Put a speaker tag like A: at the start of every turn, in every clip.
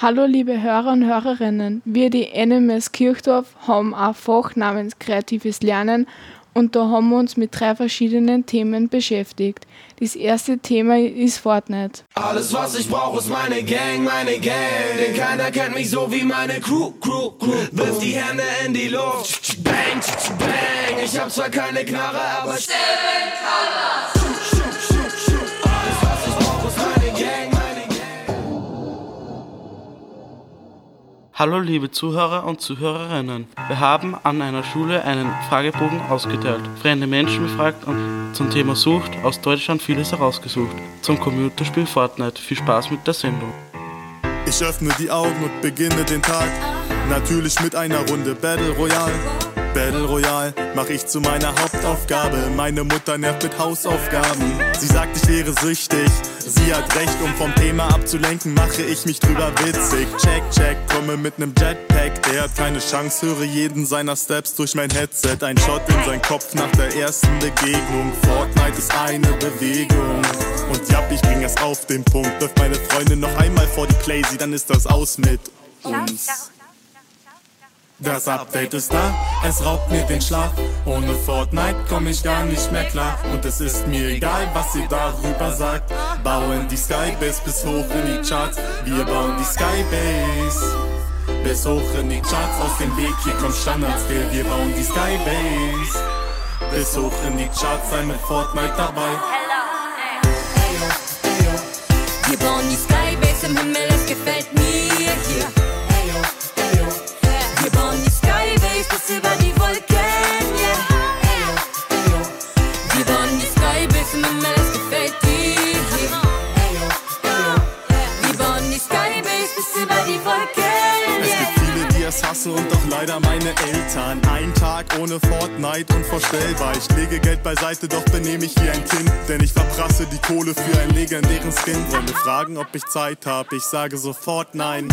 A: Hallo liebe Hörer und Hörerinnen, wir die NMS Kirchdorf haben ein Fach namens Kreatives Lernen und da haben wir uns mit drei verschiedenen Themen beschäftigt. Das erste Thema ist Fortnite.
B: Alles was ich brauche ist meine Gang, meine Gang, denn keiner kennt mich so wie meine Crew, Crew, Crew. Wirf die Hände in die Luft, bang, bang, ich hab zwar keine Knarre, aber Seven
C: Hallo liebe Zuhörer und Zuhörerinnen. Wir haben an einer Schule einen Fragebogen ausgeteilt, fremde Menschen befragt und zum Thema Sucht aus Deutschland vieles herausgesucht. Zum Computerspiel Fortnite. Viel Spaß mit der Sendung.
D: Ich öffne die Augen und beginne den Tag. Natürlich mit einer Runde Battle Royale. Battle Royale mach ich zu meiner Hauptaufgabe. Meine Mutter nervt mit Hausaufgaben. Sie sagt, ich wäre süchtig. Sie hat recht, um vom Thema abzulenken, mache ich mich drüber witzig. Check, check, komme mit nem Jetpack. Der hat keine Chance, höre jeden seiner Steps durch mein Headset. Ein Shot in sein Kopf nach der ersten Begegnung. Fortnite ist eine Bewegung. Und ja, ich bring es auf den Punkt. Läuft meine Freundin noch einmal vor die Playsee, dann ist das aus mit uns. Das Update ist da, es raubt mir den Schlaf. Ohne Fortnite komm ich gar nicht mehr klar. Und es ist mir egal, was ihr darüber sagt. Bauen die Skybase bis hoch in die Charts. Wir bauen die Skybase bis hoch in die Charts. Aus dem Weg, hier kommt Standardscale. Wir bauen die Skybase bis hoch in die Charts. Sei mit Fortnite dabei.
E: Wir bauen die Skybase im Himmel,
D: Unvorstellbar. Ich lege Geld beiseite, doch benehme ich wie ein Kind. Denn ich verprasse die Kohle für einen legendären Skin. Freunde fragen, ob ich Zeit hab. Ich sage sofort nein.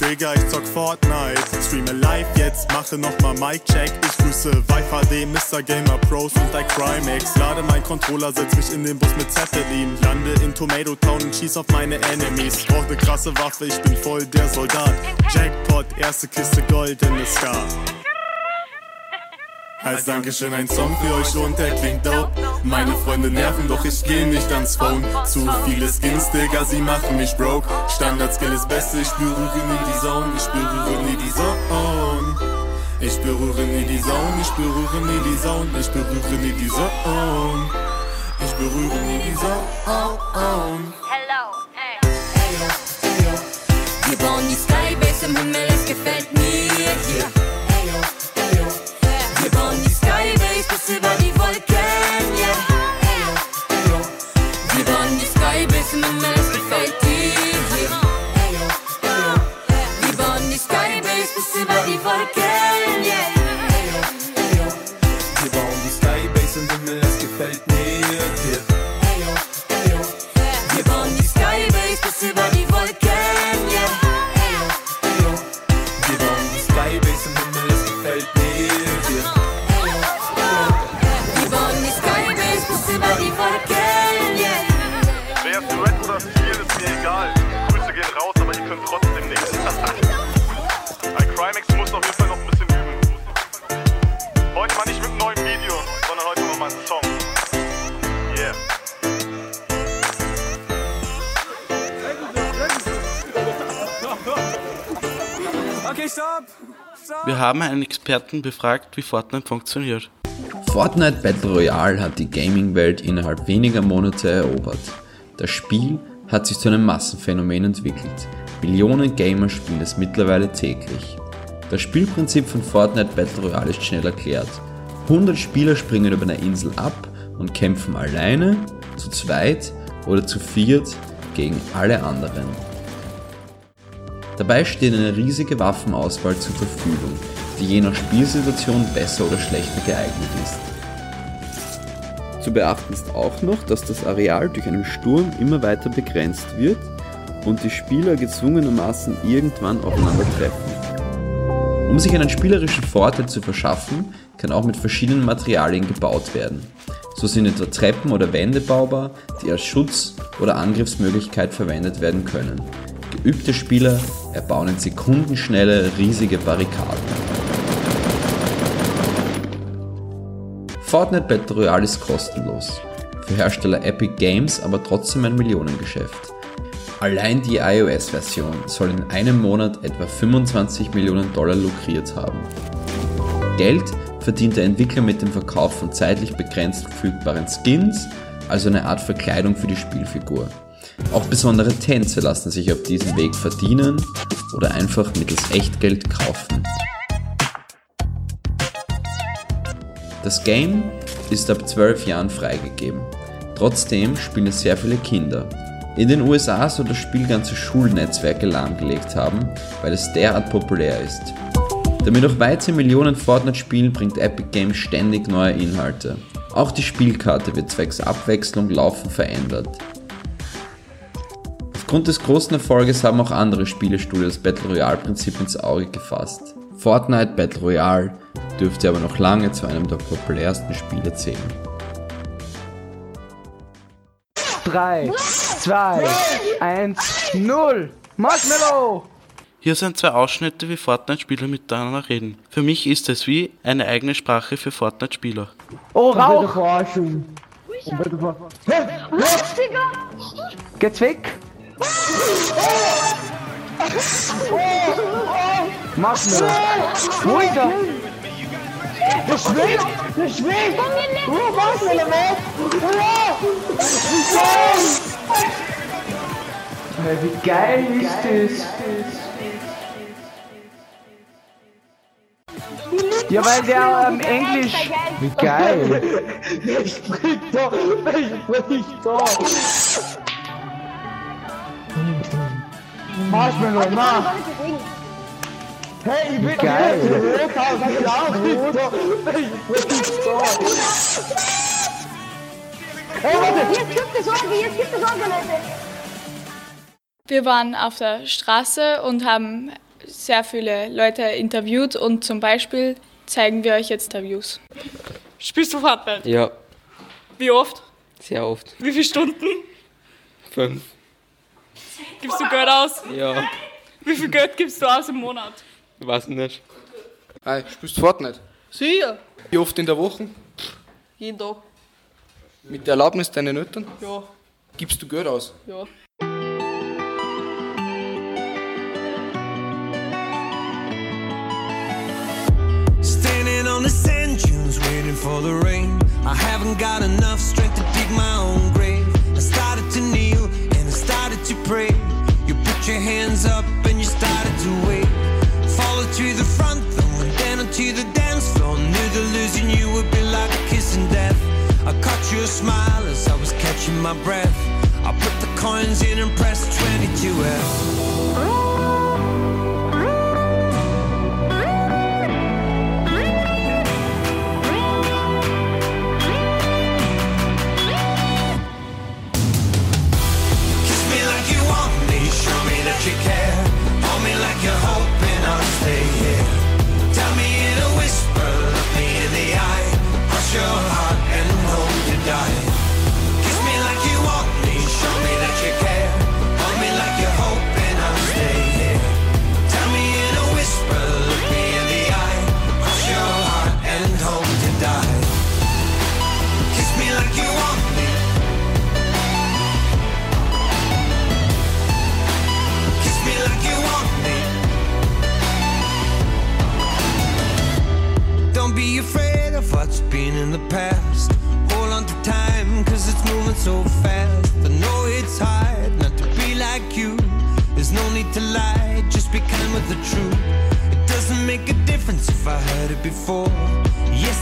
D: Digga, ich zock Fortnite. Streame live jetzt, mache nochmal Mic-Check. Ich grüße HD, Mr. Gamer Pros und iCrimex. Lade mein Controller, setz mich in den Bus mit Zeppelin. Lande in Tomato Town und schieß auf meine Enemies. Brauch ne krasse Waffe, ich bin voll der Soldat. Jackpot, erste Kiste Gold in the Sky. Als Dankeschön ein Song für euch und der klingt dope. Meine Freunde nerven, doch ich geh nicht ans Phone. Zu viele Skins, Digga, sie machen mich broke. Standard-Skill ist Beste, ich berühre nie die Zone, ich berühre nie die Zone. Ich berühre nie die Zone, ich berühre nie die Zone, ich berühre nie die Zone. Ich berühre nie die Zone.
E: Wir bauen die Skybase im Himmel, es gefällt mir hier. Wir bauen die Skybase bis über die Wolken, yeah. Wir bauen die Skybase im Himmel, es gefällt dir hier. Wir bauen die Skybase bis über die Wolken, yeah.
B: Wir bauen die Skybase im Himmel, es gefällt mir
C: haben einen Experten befragt, wie Fortnite funktioniert.
F: Fortnite Battle Royale hat die Gaming-Welt innerhalb weniger Monate erobert. Das Spiel hat sich zu einem Massenphänomen entwickelt. Millionen Gamer spielen es mittlerweile täglich. Das Spielprinzip von Fortnite Battle Royale ist schnell erklärt. 100 Spieler springen über eine Insel ab und kämpfen alleine, zu zweit oder zu viert gegen alle anderen. Dabei steht eine riesige Waffenauswahl zur Verfügung, die je nach Spielsituation besser oder schlechter geeignet ist. Zu beachten ist auch noch, dass das Areal durch einen Sturm immer weiter begrenzt wird und die Spieler gezwungenermaßen irgendwann aufeinander treffen. Um sich einen spielerischen Vorteil zu verschaffen, kann auch mit verschiedenen Materialien gebaut werden. So sind etwa Treppen oder Wände baubar, die als Schutz oder Angriffsmöglichkeit verwendet werden können. Geübte Spieler erbauen in Sekundenschnelle riesige Barrikaden. Fortnite Battle Royale ist kostenlos. Für Hersteller Epic Games aber trotzdem ein Millionengeschäft. Allein die iOS-Version soll in einem Monat etwa 25 Millionen Dollar lukriert haben. Geld verdient der Entwickler mit dem Verkauf von zeitlich begrenzt verfügbaren Skins, also eine Art Verkleidung für die Spielfigur. Auch besondere Tänze lassen sich auf diesem Weg verdienen oder einfach mittels Echtgeld kaufen. Das Game ist ab 12 Jahren freigegeben. Trotzdem spielen es sehr viele Kinder. In den USA soll das Spiel ganze Schulnetzwerke lahmgelegt haben, weil es derart populär ist. Damit auch weitere Millionen Fortnite spielen, bringt Epic Games ständig neue Inhalte. Auch die Spielkarte wird zwecks Abwechslung laufend verändert. Aufgrund des großen Erfolges haben auch andere Spielestudios Battle Royale Prinzip ins Auge gefasst. Fortnite Battle Royale dürfte aber noch lange zu einem der populärsten Spiele zählen.
G: 3, 2, 1, 0. Marshmallow!
C: Hier sind zwei Ausschnitte, wie Fortnite-Spieler miteinander reden. Für mich ist es wie eine eigene Sprache für Fortnite-Spieler.
G: Oh, Rauch!
H: Verarschung. Hä? Was, Digga?
G: Geht's weg? Marshmallow! Wo ist er?
H: Der schwebt! Der schwebt! Oh, Marshmallow weg!
G: Hey, Wie geil ist das? Ja, weil der ähm, Englisch. Wie geil.
H: Wer spricht da? Wer spricht da? Marshmallow, mach! Hey, ich bin
G: Geil.
H: Rothaus, sag ich auch? Hey, warte!
I: Jetzt gibt es Sorge, jetzt gibt es Sorge, Leute.
A: Wir waren auf der Straße und haben sehr viele Leute interviewt und zum Beispiel zeigen wir euch jetzt Interviews.
J: Spielst du Fortnite?
K: Ja,
J: Wie oft?
K: sehr oft.
J: Wie viele Stunden?
K: Fünf.
J: Gibst du Geld aus?
K: Ja,
J: Wie viel Geld gibst du aus im Monat?
K: Weiß nicht.
L: Hi, spielst du Fortnite?
J: Sicher.
L: Wie oft in der Woche?
J: Jeden Tag.
L: Mit der Erlaubnis deiner Eltern?
J: Ja.
L: Gibst du Geld aus?
J: Ja.
M: Standing on the sand dunes, waiting for the rain. I haven't got enough strength to dig my own grave. I started to kneel and I started to pray. You put your hands up a smile as I was catching my breath. I put the coins in and pressed 22F.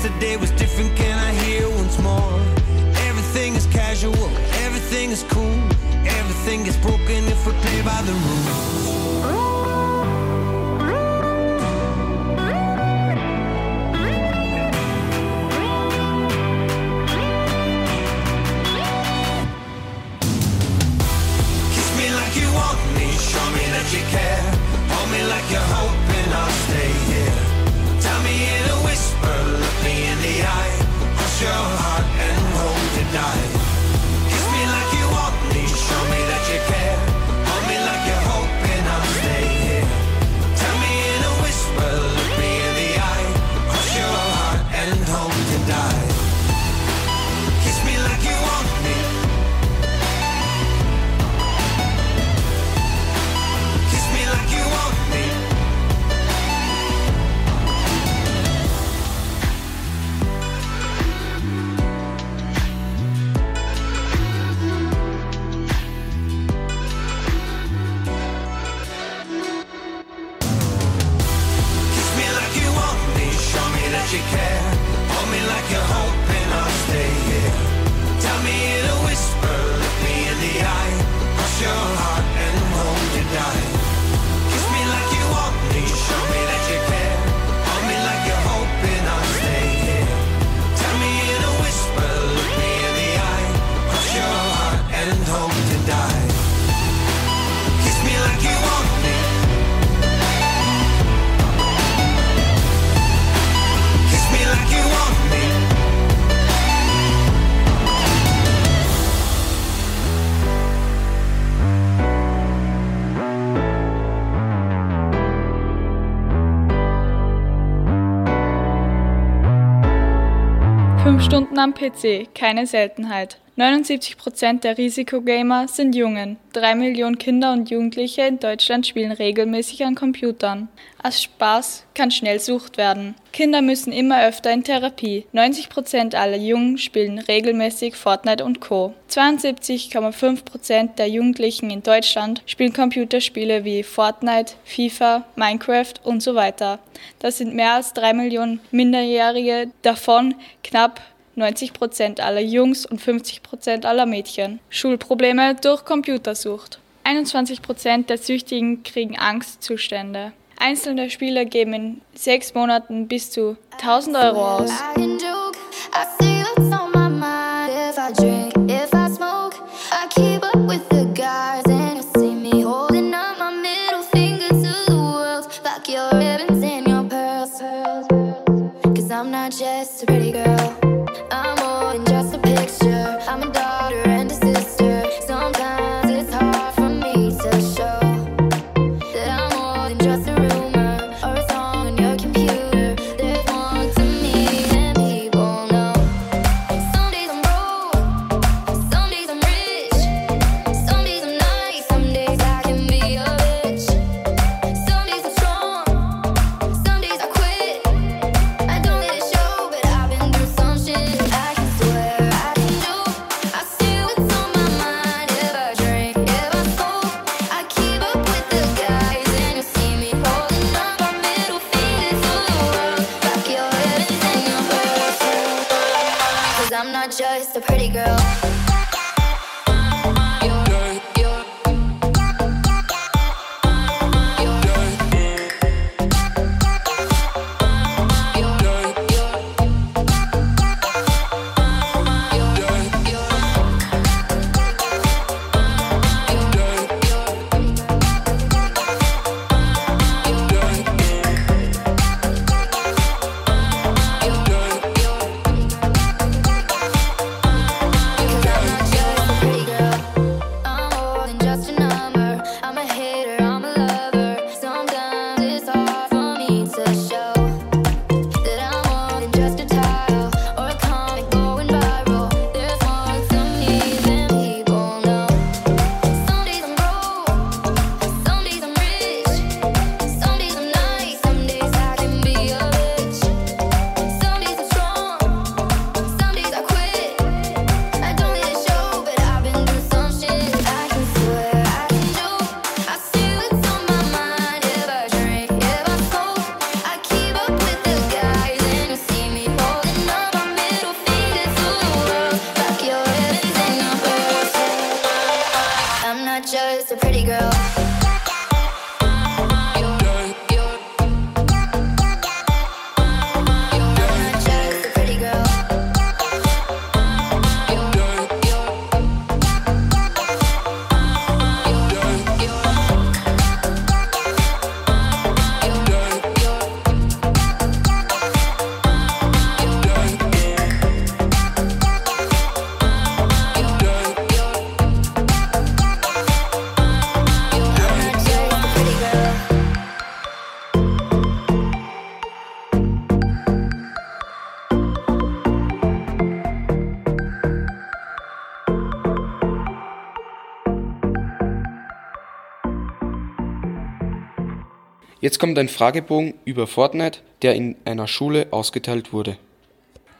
M: Yesterday was different, can I hear once more? Everything is casual, everything is cool. Everything is broken if we play by the rules. Kiss me like you want me, show me that you care. Hold me like you're hoping show.
N: Am PC, keine Seltenheit. 79% der Risikogamer sind Jungen. Drei Millionen Kinder und Jugendliche in Deutschland spielen regelmäßig an Computern. Als Spaß kann schnell Sucht werden. Kinder müssen immer öfter in Therapie. 90% aller Jungen spielen regelmäßig Fortnite und Co. 72,5% der Jugendlichen in Deutschland spielen Computerspiele wie Fortnite, FIFA, Minecraft und so weiter. Das sind mehr als drei Millionen Minderjährige, davon knapp 90 Prozent aller Jungs und 50 Prozent aller Mädchen. Schulprobleme durch Computersucht. 21 Prozent der Süchtigen kriegen Angstzustände. Einzelne Spieler geben in sechs Monaten bis zu 1000 Euro aus.
O: I'm not just a pretty girl.
L: Jetzt kommt ein Fragebogen über Fortnite, der in einer Schule ausgeteilt wurde.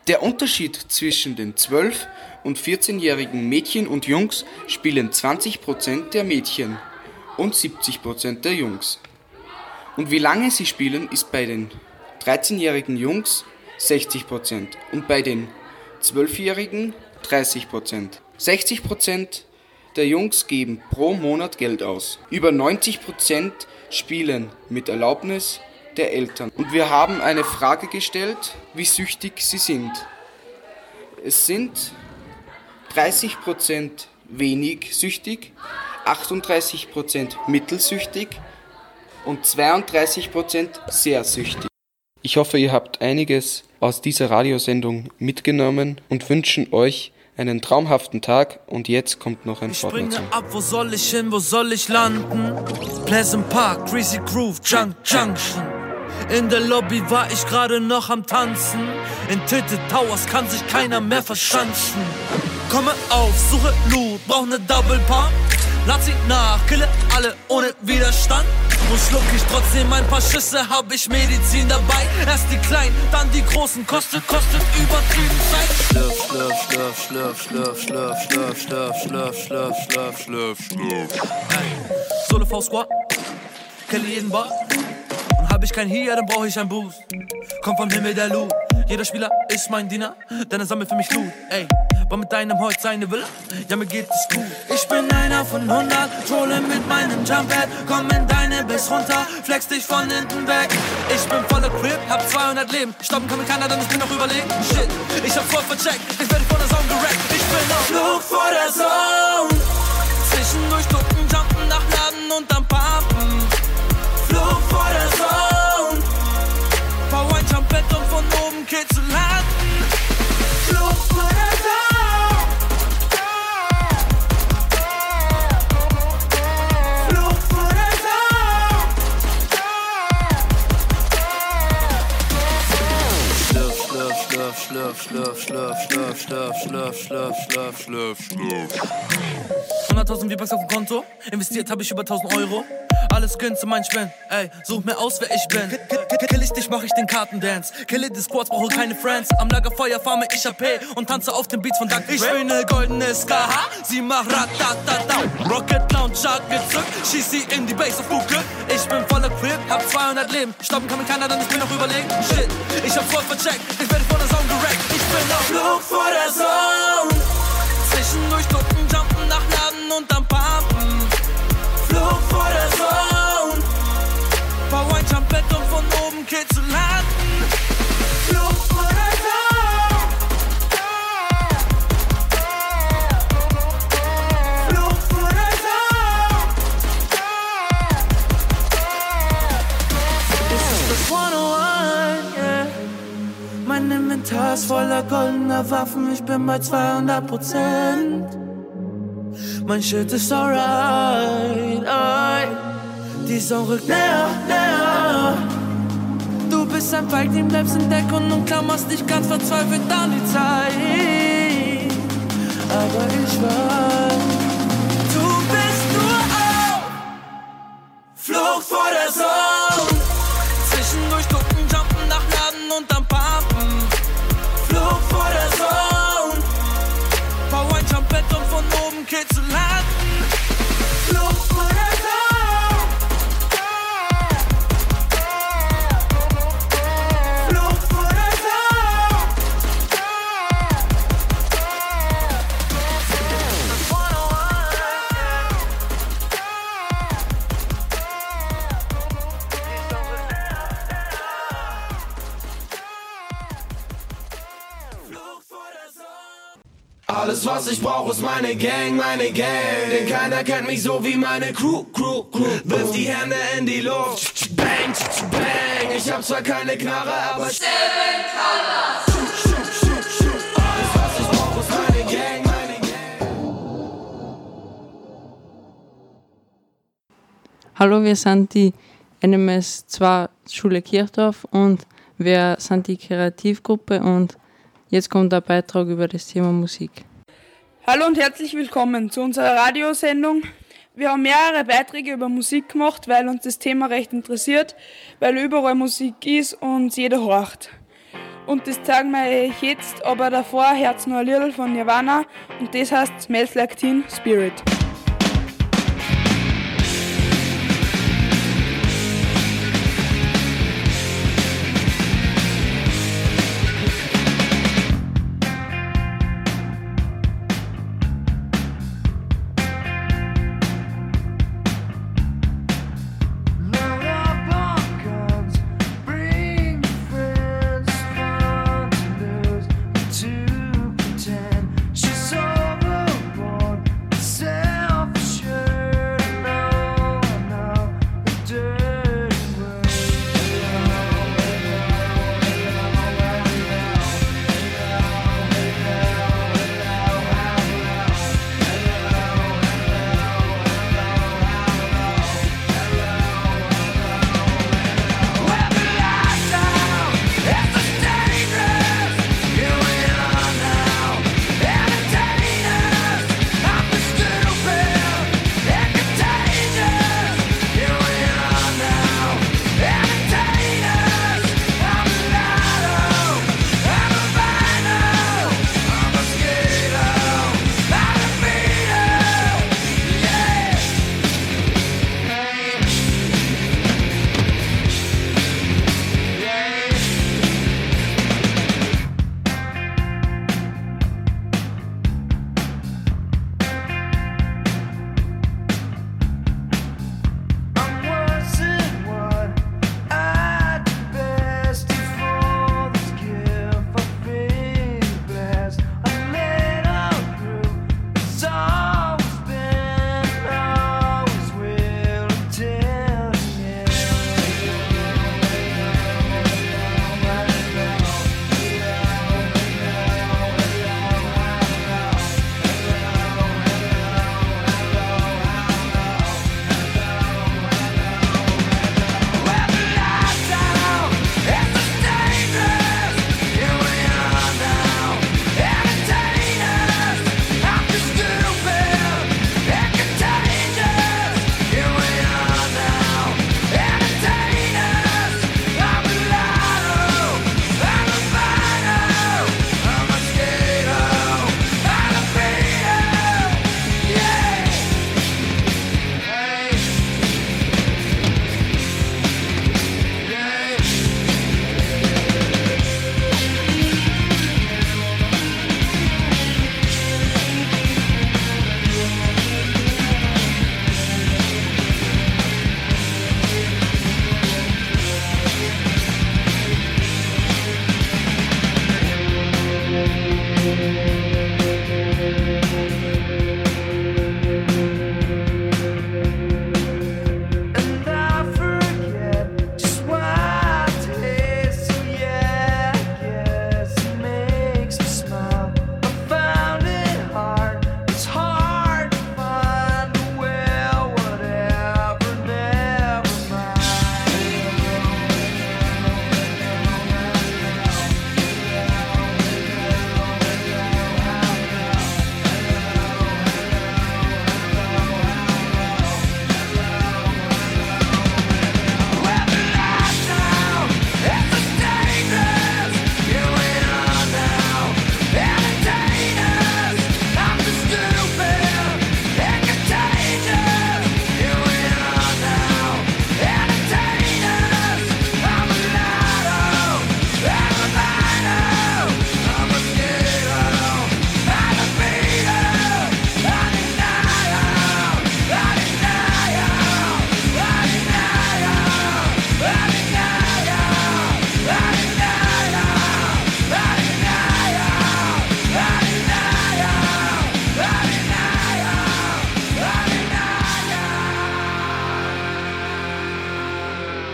L: Der Unterschied zwischen den 12- und 14-jährigen Mädchen und Jungs spielen 20% der Mädchen und 70% der Jungs. Und wie lange sie spielen, ist bei den 13-jährigen Jungs 60% und bei den 12-jährigen 30%. 60% der Jungs geben pro Monat Geld aus. Über 90% spielen mit Erlaubnis der Eltern. Und wir haben eine Frage gestellt, wie süchtig sie sind. Es sind 30% wenig süchtig, 38% mittelsüchtig und 32% sehr süchtig. Ich hoffe, ihr habt einiges aus dieser Radiosendung mitgenommen und wünschen euch einen traumhaften Tag und jetzt kommt noch ein
M: Springe
L: Fortnite-Song.
M: ab, wo soll ich hin, wo soll ich landen? Pleasant Park, Greasy Groove, Junk Junction.
P: In der Lobby war ich gerade noch am Tanzen. In Tilted Towers kann sich keiner mehr verschanzen. Komme auf, suche Loot, brauch ne Double Pump. Lad sie nach, kille alle ohne Widerstand. Und schluck ich trotzdem ein paar Schüsse, hab ich Medizin dabei. Erst die kleinen, dann die großen, kostet, kostet übertrieben Zeit. Schlürf, schlürf, schlürf, schlürf, schlürf, schlürf, schlürf, schlürf, schlürf, schlürf, schlürf, schlürf. Hey, Solo V-Squad, kenne jeden Bar. Und hab ich kein Hier, dann brauch ich ein Boost. Kommt vom Himmel der Loot. Jeder Spieler ist mein Diener, denn er sammelt für mich Loot. Ey, war mit deinem Holz seine Villa? Ja, mir geht es gut. Ich bin einer von 100, trolle mit meinem Jumppad. Komm in deine bis runter, flex dich von hinten weg. Ich bin voller Crip, hab 200 Leben. Stoppen kann mir keiner, denn ich bin noch überlegen. Shit, ich hab voll vercheckt, ich werde von der Zone gerackt. Ich bin auf Flug vor der Zone. Zwischendurch ducken, jumpen, nachladen und dann pumpen. Von oben kitzeln laden. Flug vor der Zone. Flug vor der Zone. Schlürf, schlürf, schlürf, schlürf, schlürf, schlürf, schlürf, schlürf, schlürf, schlürf, schlürf, schlürf, schlürf. 100.000 V-Bucks auf dem Konto, investiert habe ich über 1000 Euro. Alles gönnt zu mein Spend, ey, such mir aus, wer ich bin. Kill, ich dich, mach ich den Kartendance. Kille die Squads, brauche keine Friends. Am Lagerfeuer farme ich AP und tanze auf den Beats von Dr. Ich bin ne goldene Skaha, sie macht ratatata. Rocket Launcher gezückt, schieß sie in die Base auf Google. Ich bin voller Crip, hab 200 Leben. Stoppen kann mir keiner, denn ich bin noch überlegen. Shit, ich hab voll vercheckt, ich werde von der Zone gerackt. Ich bin auf Flug vor der Zone. Zwischendurch ducken, jumpen, nachladen und dann von oben kitzeln laden. Flug vor der Zone. Flug vor der Zone. Das ist das 101, yeah. Mein Inventar ist voller goldener Waffen, ich bin bei 200 Prozent. Mein Shit ist alright, ey. Die Sonne rückt näher, näher. Bist ein Feigling, bleibst in Deckung und klammerst dich ganz verzweifelt an die Zeit. Aber ich weiß, du bist nur auf Flucht vor der Zone.
M: Alles was ich brauch ist meine Gang, meine Gang. Denn keiner kennt mich so wie meine Crew, Crew, Crew. Wirf die Hände in die Luft. Bang, bang. Ich hab zwar keine Knarre, aber Seven Colors.
Q: Hallo, wir sind die NMS 2 Schule Kirchdorf und wir sind die Kreativgruppe und jetzt kommt ein Beitrag über das Thema Musik.
R: Hallo und herzlich willkommen zu unserer Radiosendung. Wir haben mehrere Beiträge über Musik gemacht, weil uns das Thema recht interessiert, weil überall Musik ist und jeder horcht. Und das zeigen wir euch jetzt, aber davor hört nur ein Lied von Nirvana und das heißt Smells Like Teen Spirit.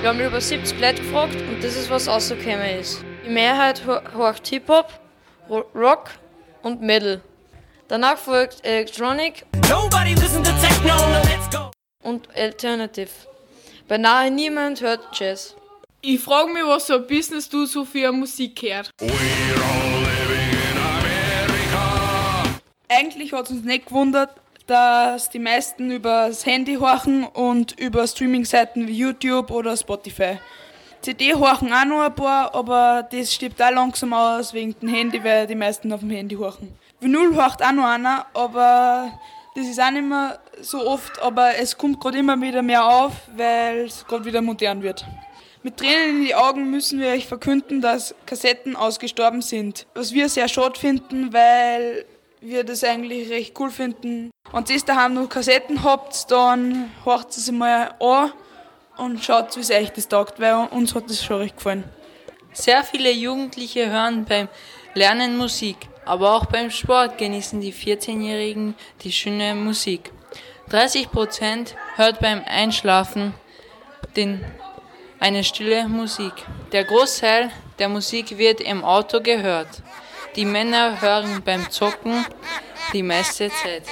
S: Wir haben über 70 Leute gefragt und das ist, was rausgekommen ist. Die Mehrheit ho- horcht Hip-Hop, Ro- Rock und Metal. Danach folgt Electronic und Alternative. Beinahe niemand hört Jazz.
A: Ich frage mich, was so ein Business du so für Musik hört.
R: Eigentlich hat es uns nicht gewundert, dass die meisten über das Handy horchen und über Streaming-Seiten wie YouTube oder Spotify. CD horchen auch noch ein paar, aber das stirbt auch langsam aus wegen dem Handy, weil die meisten auf dem Handy horchen. Vinyl horcht auch noch einer, aber das ist auch nicht mehr so oft, aber es kommt gerade immer wieder mehr auf, weil es gerade wieder modern wird. Mit Tränen in die Augen müssen wir euch verkünden, dass Kassetten ausgestorben sind. Was wir sehr schade finden, weil wir das eigentlich recht cool finden. Und ihr daheim noch Kassetten habt, dann horcht es mal an und schaut, wie es euch das taugt, weil uns hat das schon recht gefallen.
Q: Sehr viele Jugendliche hören beim Lernen Musik, aber auch beim Sport genießen die 14-Jährigen die schöne Musik. 30% hört beim Einschlafen den, eine stille Musik. Der Großteil der Musik wird im Auto gehört. Die Männer hören beim Zocken die meiste Zeit.